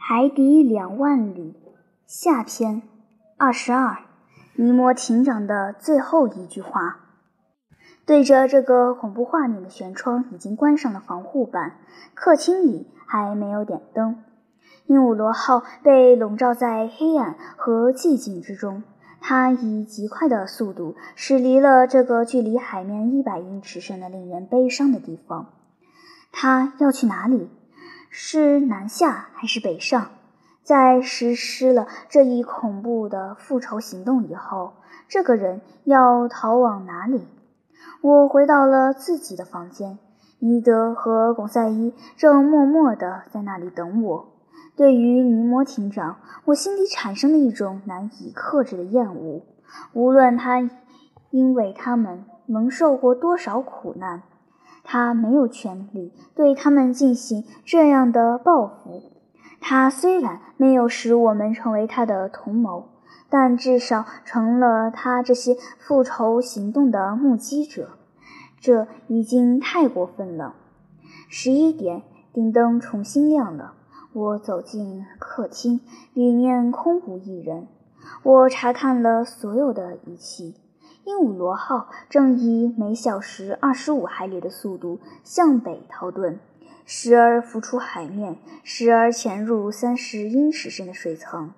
海底两万里下篇二十二，尼摩艇长的最后一句话。对着这个恐怖画面的舷窗已经关上了防护板，客厅里还没有点灯。鹦鹉螺号被笼罩在黑暗和寂静之中，它以极快的速度驶离了这个距离海面一百英尺深的令人悲伤的地方。它要去哪里？是南下还是北上？在实施了这一恐怖的复仇行动以后，这个人要逃往哪里？我回到了自己的房间，尼德和巩赛伊正默默地在那里等我。对于尼摩艇长，我心里产生了一种难以克制的厌恶，无论他因为他们蒙受过多少苦难。他没有权利对他们进行这样的报复。他虽然没有使我们成为他的同谋，但至少成了他这些复仇行动的目击者。这已经太过分了。十一点，顶灯重新亮了。我走进客厅，里面空无一人。我查看了所有的仪器。鹦鹉螺号正以每小时二十五海里的速度向北逃遁，时而浮出海面，时而潜入三十英尺深的水层。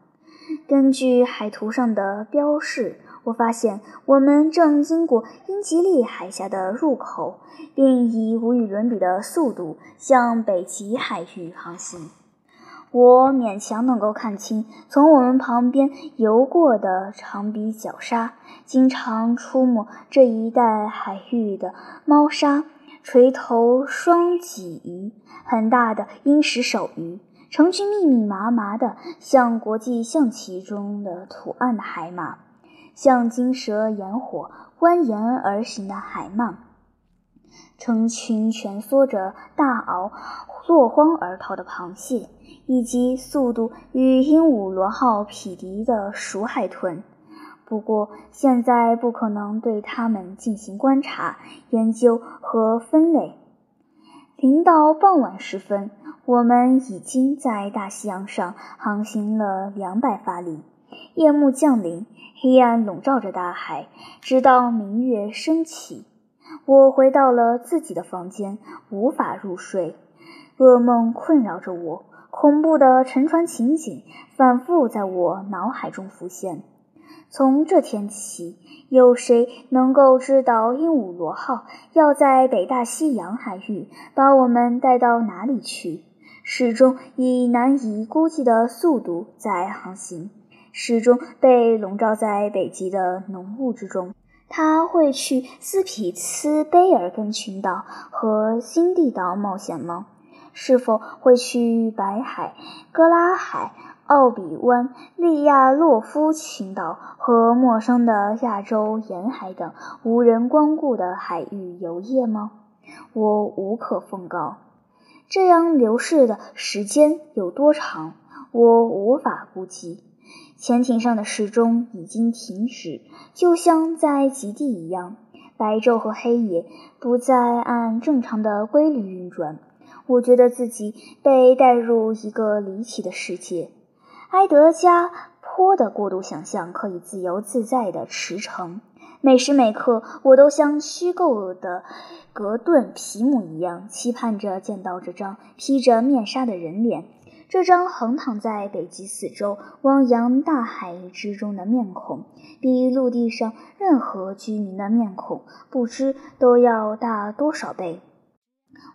根据海图上的标示，我发现我们正经过英吉利海峡的入口，并以无与伦比的速度向北极海域航行。我勉强能够看清从我们旁边游过的长鼻角鲨，经常出没这一带海域的猫鲨、锤头双脊鱼、很大的鹰石手鱼，成群密密麻麻的像国际象棋中的图案的海马，像金蛇炎火蜿蜒而行的海鳗，成群蜷缩着大螯落荒而逃的螃蟹。以及速度与鹦鹉螺号匹敌的鼠海豚，不过现在不可能对它们进行观察、研究和分类。临到傍晚时分，我们已经在大西洋上航行了两百法里。夜幕降临，黑暗笼罩着大海，直到明月升起。我回到了自己的房间，无法入睡，噩梦困扰着我。恐怖的沉船情景反复在我脑海中浮现。从这天起，有谁能够知道鹦鹉螺号要在北大西洋海域把我们带到哪里去？始终以难以估计的速度在航行，始终被笼罩在北极的浓雾之中。他会去斯匹茨卑尔根群岛和新地岛冒险吗？是否会去白海、格拉海、奥比湾、利亚洛夫群岛和陌生的亚洲沿海等无人光顾的海域游业吗？我无可奉告。这样流逝的时间有多长，我无法估计。潜艇上的时钟已经停止，就像在极地一样，白昼和黑夜不再按正常的规律运转。我觉得自己被带入一个离奇的世界。埃德加坡的过度想象可以自由自在地驰骋，每时每刻我都像虚构的格顿皮姆一样，期盼着见到这张披着面纱的人脸，这张横躺在北极四周汪洋大海之中的面孔，比陆地上任何居民的面孔不知都要大多少倍。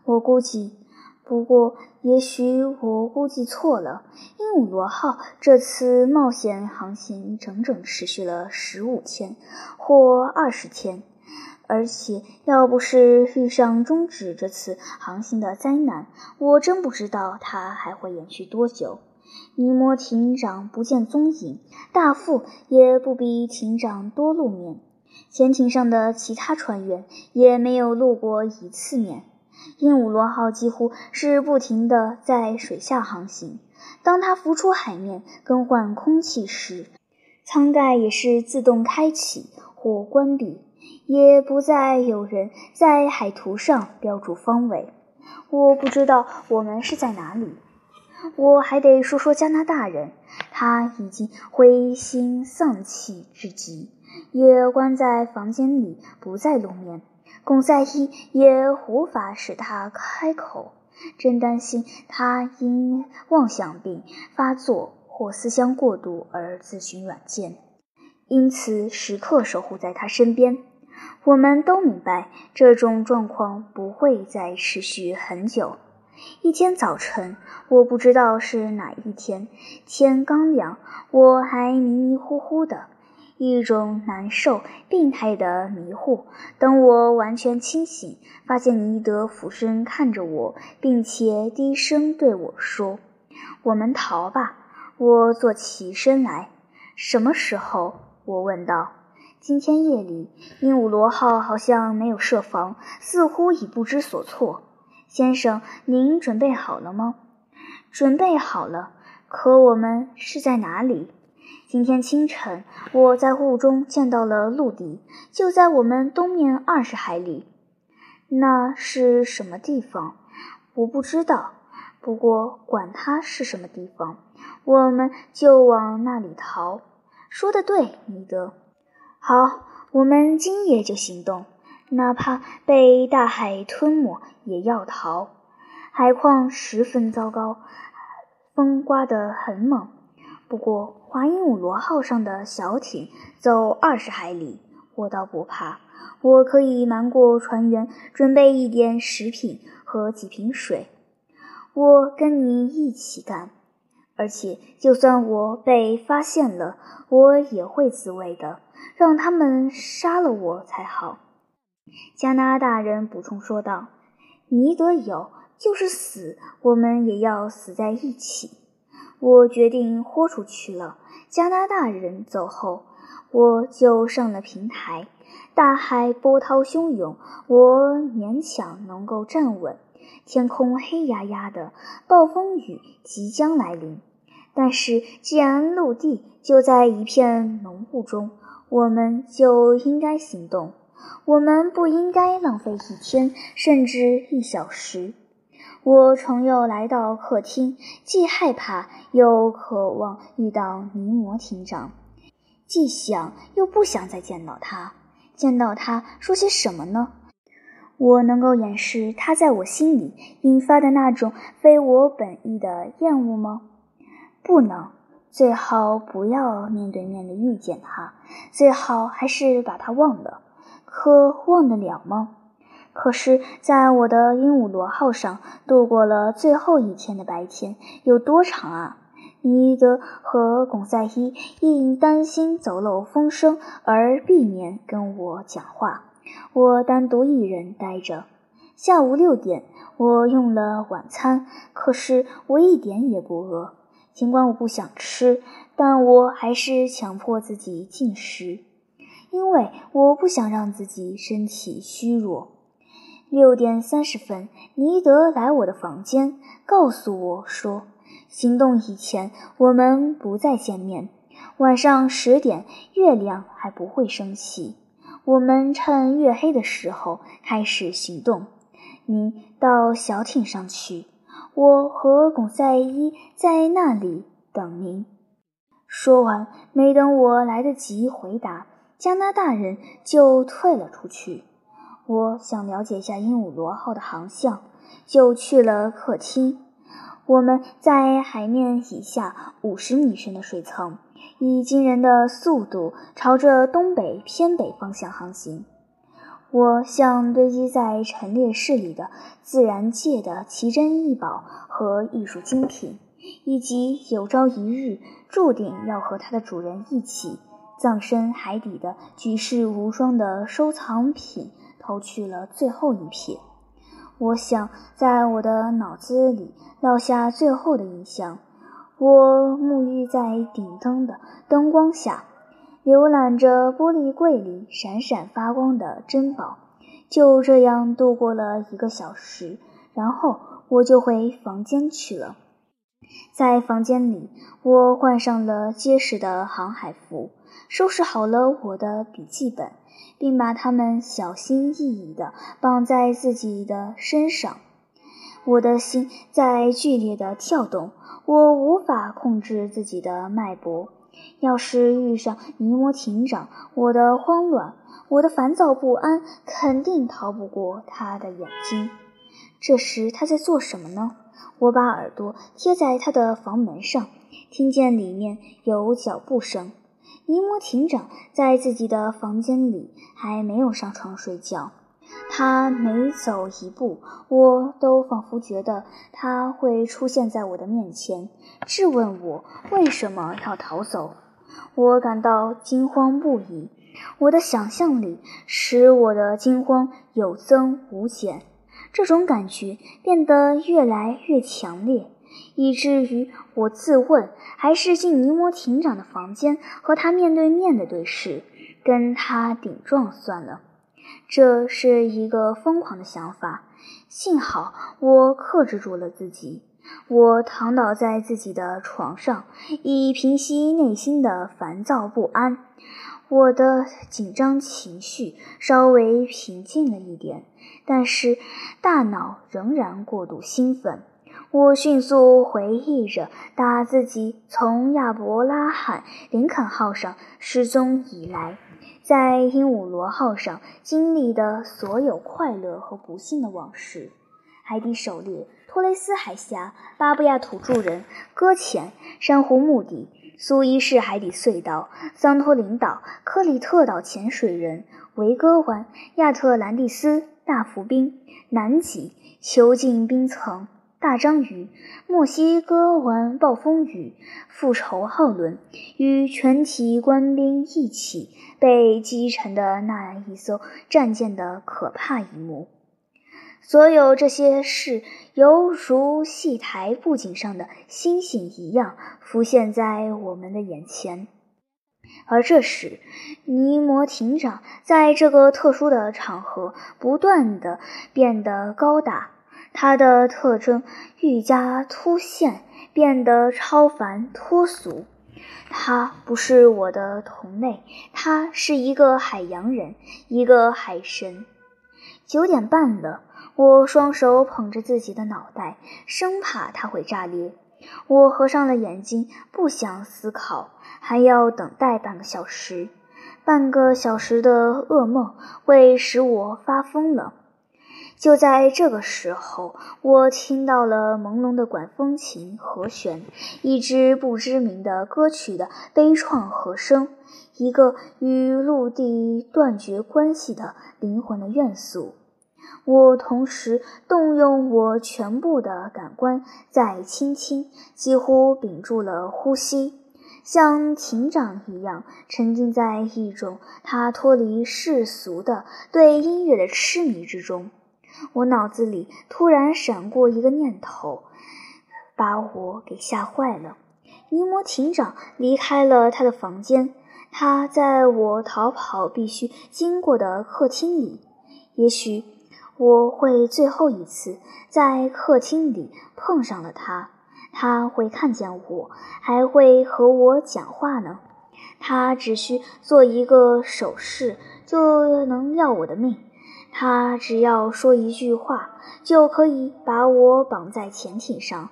我估计。不过，也许我估计错了。鹦鹉螺号这次冒险航行整整持续了十五天，或二十天，而且要不是遇上终止这次航行的灾难，我真不知道它还会延续多久。尼摩艇长不见踪影，大副也不比艇长多露面，潜艇上的其他船员也没有露过一次面。鹦鹉螺号几乎是不停地在水下航行。当它浮出海面更换空气时，舱盖也是自动开启或关闭，也不再有人在海图上标注方位。我不知道我们是在哪里。我还得说说加拿大人，他已经灰心丧气至极，也关在房间里不再露面。巩赛伊也无法使他开口，真担心他因妄想病发作或思乡过度而自寻软见，因此时刻守护在他身边。我们都明白，这种状况不会再持续很久。一天早晨，我不知道是哪一天，天刚亮，我还迷迷糊糊的，一种难受、病态的迷糊。等我完全清醒，发现尼德俯身看着我，并且低声对我说：“我们逃吧。”我坐起身来。什么时候？我问道。今天夜里，鹦鹉螺号好像没有设防，似乎已不知所措。先生，您准备好了吗？准备好了。可我们是在哪里？今天清晨，我在雾中见到了陆地，就在我们东面二十海里。那是什么地方？我不知道。不过管它是什么地方，我们就往那里逃。说的对，尼德。好，我们今夜就行动。哪怕被大海吞没，也要逃。海况十分糟糕，风刮得很猛。不过，华鹦鹉螺号上的小艇走二十海里，我倒不怕。我可以瞒过船员，准备一点食品和几瓶水。我跟你一起干，而且就算我被发现了，我也会自卫的。让他们杀了我才好。加拿大人补充说道：“尼德有，就是死，我们也要死在一起。”我决定豁出去了。加拿大人走后，我就上了平台。大海波涛汹涌，我勉强能够站稳。天空黑压压的，暴风雨即将来临。但是，既然陆地就在一片浓雾中，我们就应该行动。我们不应该浪费一天，甚至一小时。我重又来到客厅，既害怕又渴望遇到尼摩厅长，既想又不想再见到他。见到他说些什么呢？我能够掩饰他在我心里引发的那种非我本意的厌恶吗？不能。最好不要面对面的遇见他，最好还是把他忘了。可忘得了吗？可是，在我的鹦鹉螺号上度过了最后一天的白天有多长啊？尼德和巩赛伊因担心走漏风声而避免跟我讲话，我单独一人待着。下午六点，我用了晚餐，可是我一点也不饿。尽管我不想吃，但我还是强迫自己进食。因为我不想让自己身体虚弱。六点三十分，尼德来我的房间，告诉我说：“行动以前，我们不再见面。晚上十点，月亮还不会升起。我们趁月黑的时候开始行动。你到小艇上去，我和巩赛伊在那里等您。”说完，没等我来得及回答。加拿大人就退了出去。我想了解一下鹦鹉螺号的航向，就去了客厅。我们在海面以下五十米深的水层，以惊人的速度朝着东北偏北方向航行。我向堆积在陈列室里的自然界的奇珍异宝和艺术精品，以及有朝一日注定要和它的主人一起。葬身海底的举世无双的收藏品，抛去了最后一瞥。我想在我的脑子里烙下最后的印象。我沐浴在顶灯的灯光下，浏览着玻璃柜里闪闪发光的珍宝。就这样度过了一个小时，然后我就回房间去了。在房间里，我换上了结实的航海服。收拾好了我的笔记本，并把它们小心翼翼地绑在自己的身上。我的心在剧烈地跳动，我无法控制自己的脉搏。要是遇上尼摩艇长，我的慌乱，我的烦躁不安，肯定逃不过他的眼睛。这时他在做什么呢？我把耳朵贴在他的房门上，听见里面有脚步声。尼摩艇长在自己的房间里，还没有上床睡觉。他每走一步，我都仿佛觉得他会出现在我的面前，质问我为什么要逃走。我感到惊慌不已，我的想象力使我的惊慌有增无减。这种感觉变得越来越强烈，以至于我自问：还是进尼摩艇长的房间和他面对面的对视，跟他顶撞算了。这是一个疯狂的想法，幸好我克制住了自己。我躺倒在自己的床上，以平息内心的烦躁不安。我的紧张情绪稍微平静了一点，但是大脑仍然过度兴奋。我迅速回忆着打自己从亚伯拉罕·林肯号上失踪以来。在鹦鹉螺号上经历的所有快乐和不幸的往事：海底狩猎、托雷斯海峡、巴布亚土著人、搁浅、珊瑚墓地、苏伊士海底隧道、桑托林岛、克里特岛潜水人、维戈湾、亚特兰蒂斯、大浮冰、南极、囚禁冰层。大章鱼、墨西哥湾暴风雨、复仇号轮与全体官兵一起被击沉的那一艘战舰的可怕一幕，所有这些事犹如戏台布景上的星星一样浮现在我们的眼前。而这时，尼摩艇长在这个特殊的场合不断地变得高大。它的特征愈加凸显，变得超凡脱俗。他不是我的同类，他是一个海洋人，一个海神。九点半了，我双手捧着自己的脑袋，生怕它会炸裂。我合上了眼睛，不想思考，还要等待半个小时。半个小时的噩梦会使我发疯了。就在这个时候，我听到了朦胧的管风琴和弦，一支不知名的歌曲的悲怆和声，一个与陆地断绝关系的灵魂的怨诉。我同时动用我全部的感官，在倾听，几乎屏住了呼吸，像琴长一样沉浸在一种他脱离世俗的对音乐的痴迷之中。我脑子里突然闪过一个念头，把我给吓坏了。尼摩艇长离开了他的房间，他在我逃跑必须经过的客厅里。也许我会最后一次在客厅里碰上了他，他会看见我，还会和我讲话呢。他只需做一个手势，就能要我的命。他只要说一句话，就可以把我绑在潜艇上。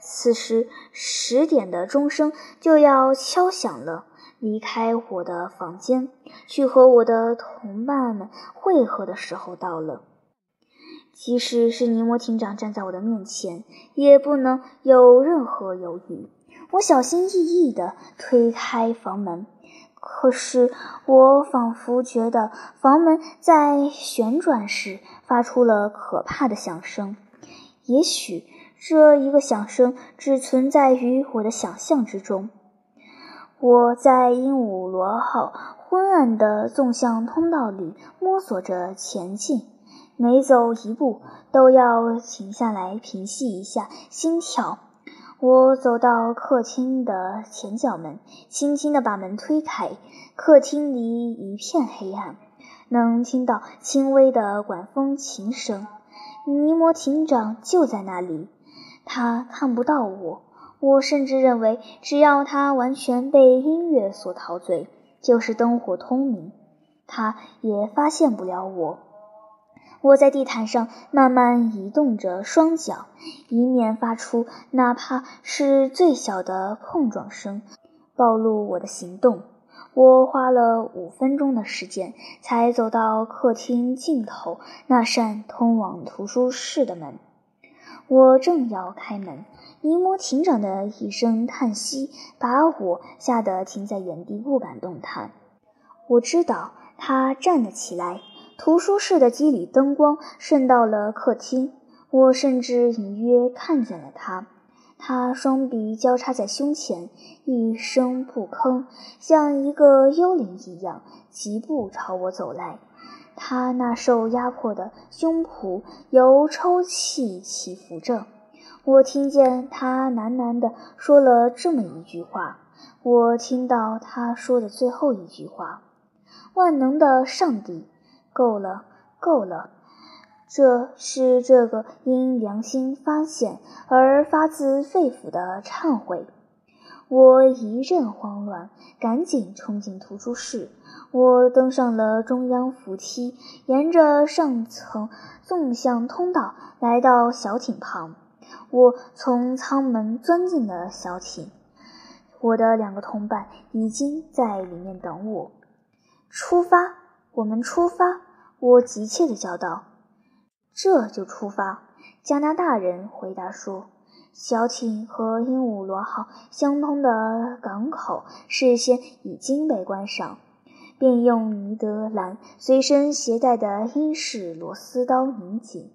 此时，十点的钟声就要敲响了。离开我的房间，去和我的同伴们会合的时候到了。即使是尼摩艇长站在我的面前，也不能有任何犹豫。我小心翼翼地推开房门。可是，我仿佛觉得房门在旋转时发出了可怕的响声。也许这一个响声只存在于我的想象之中。我在鹦鹉螺号昏暗的纵向通道里摸索着前进，每走一步都要停下来平息一下心跳。我走到客厅的前角门，轻轻地把门推开。客厅里一片黑暗，能听到轻微的管风琴声。尼摩艇长就在那里，他看不到我。我甚至认为，只要他完全被音乐所陶醉，就是灯火通明，他也发现不了我。我在地毯上慢慢移动着双脚，以免发出哪怕是最小的碰撞声，暴露我的行动。我花了五分钟的时间，才走到客厅尽头那扇通往图书室的门。我正要开门，尼摩艇长的一声叹息把我吓得停在原地，不敢动弹。我知道他站了起来。图书室的机里灯光渗到了客厅，我甚至隐约看见了他。他双臂交叉在胸前，一声不吭，像一个幽灵一样，疾步朝我走来。他那受压迫的胸脯由抽泣起伏着。我听见他喃喃地说了这么一句话。我听到他说的最后一句话：“万能的上帝。”够了，够了！这是这个因良心发现而发自肺腑的忏悔。我一阵慌乱，赶紧冲进图书室。我登上了中央扶梯，沿着上层纵向通道来到小艇旁。我从舱门钻进了小艇，我的两个同伴已经在里面等我。出发。我们出发！我急切地叫道。这就出发。加拿大人回答说：“小艇和鹦鹉螺号相通的港口事先已经被关上，便用尼德兰随身携带的英式螺丝刀拧紧。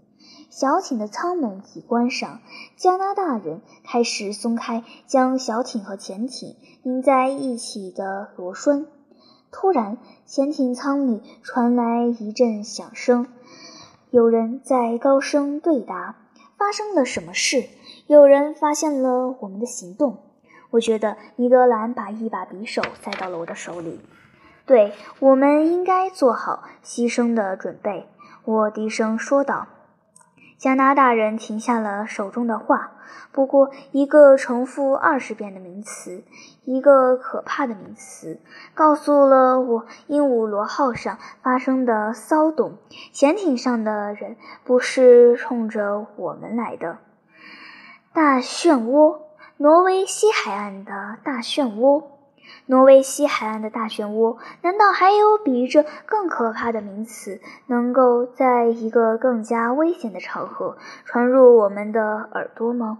小艇的舱门已关上。加拿大人开始松开将小艇和潜艇拧在一起的螺栓。”突然，潜艇舱里传来一阵响声，有人在高声对答。发生了什么事？有人发现了我们的行动。我觉得尼德兰把一把匕首塞到了我的手里。对，我们应该做好牺牲的准备。我低声说道。加拿大人停下了手中的画，不过一个重复二十遍的名词，一个可怕的名词，告诉了我鹦鹉螺号上发生的骚动。潜艇上的人不是冲着我们来的。大漩涡，挪威西海岸的大漩涡。挪威西海岸的大漩涡，难道还有比这更可怕的名词，能够在一个更加危险的场合传入我们的耳朵吗？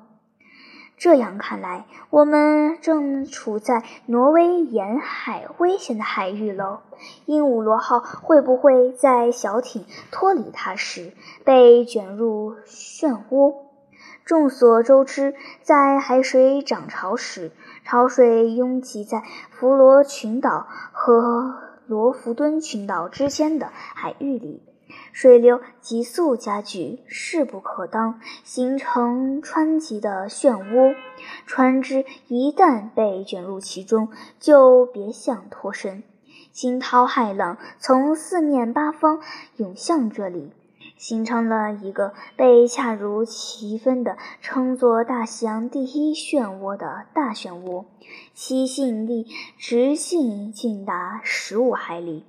这样看来，我们正处在挪威沿海危险的海域喽。鹦鹉螺号会不会在小艇脱离它时被卷入漩涡？众所周知，在海水涨潮时，潮水拥挤在弗罗群岛和罗弗敦群岛之间的海域里，水流急速加剧，势不可当，形成湍急的漩涡。船只一旦被卷入其中，就别想脱身。惊涛骇浪从四面八方涌向这里。形成了一个被恰如其分地称作“大西洋第一漩涡”的大漩涡，其吸引力直径竟达十五海里。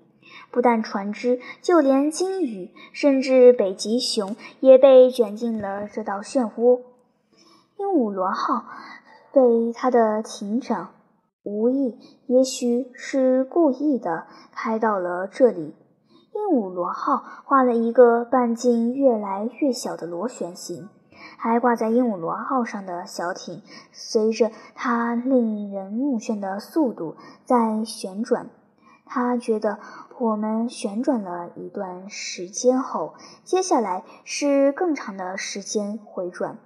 不但船只，就连鲸鱼，甚至北极熊也被卷进了这道漩涡。鹦鹉螺号被他的艇长无意，也许是故意的，开到了这里。鹦鹉螺号画了一个半径越来越小的螺旋形，还挂在鹦鹉螺号上的小艇随着它令人目眩的速度在旋转。他觉得我们旋转了一段时间后，接下来是更长的时间回转。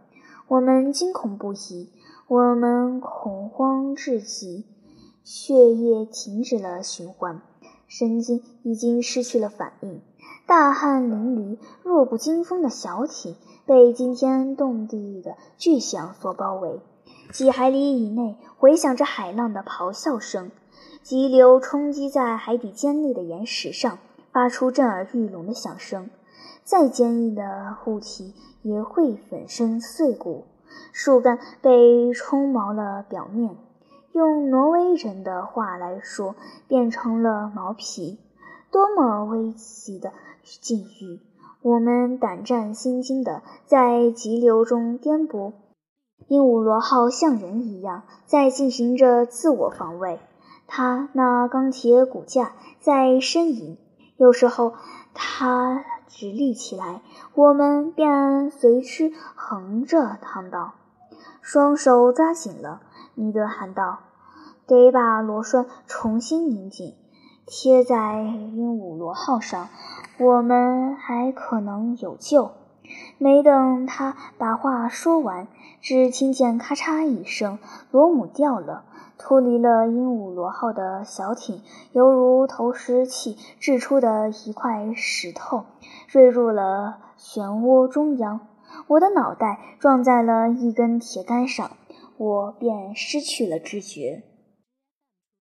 我们惊恐不已，我们恐慌至极，血液停止了循环。神经已经失去了反应，大汗淋漓、弱不禁风的小艇被惊天动地的巨响所包围。几海里以内回响着海浪的咆哮声，急流冲击在海底尖利的岩石上，发出震耳欲聋的响声。再坚硬的物体也会粉身碎骨，树干被冲毛了表面。用挪威人的话来说，变成了毛皮。多么危急的境遇！我们胆战心惊地在急流中颠簸，鹦鹉螺号像人一样在进行着自我防卫。它那钢铁骨架在呻吟，有时候它直立起来，我们便随之横着躺倒。双手抓紧了，尼德喊道：“得把螺栓重新拧紧，贴在鹦鹉螺号上，我们还可能有救。”没等他把话说完，只听见咔嚓一声，螺母掉了。脱离了鹦鹉螺号的小艇，犹如投石器掷出的一块石头，坠入了漩涡中央。我的脑袋撞在了一根铁杆上，我便失去了知觉。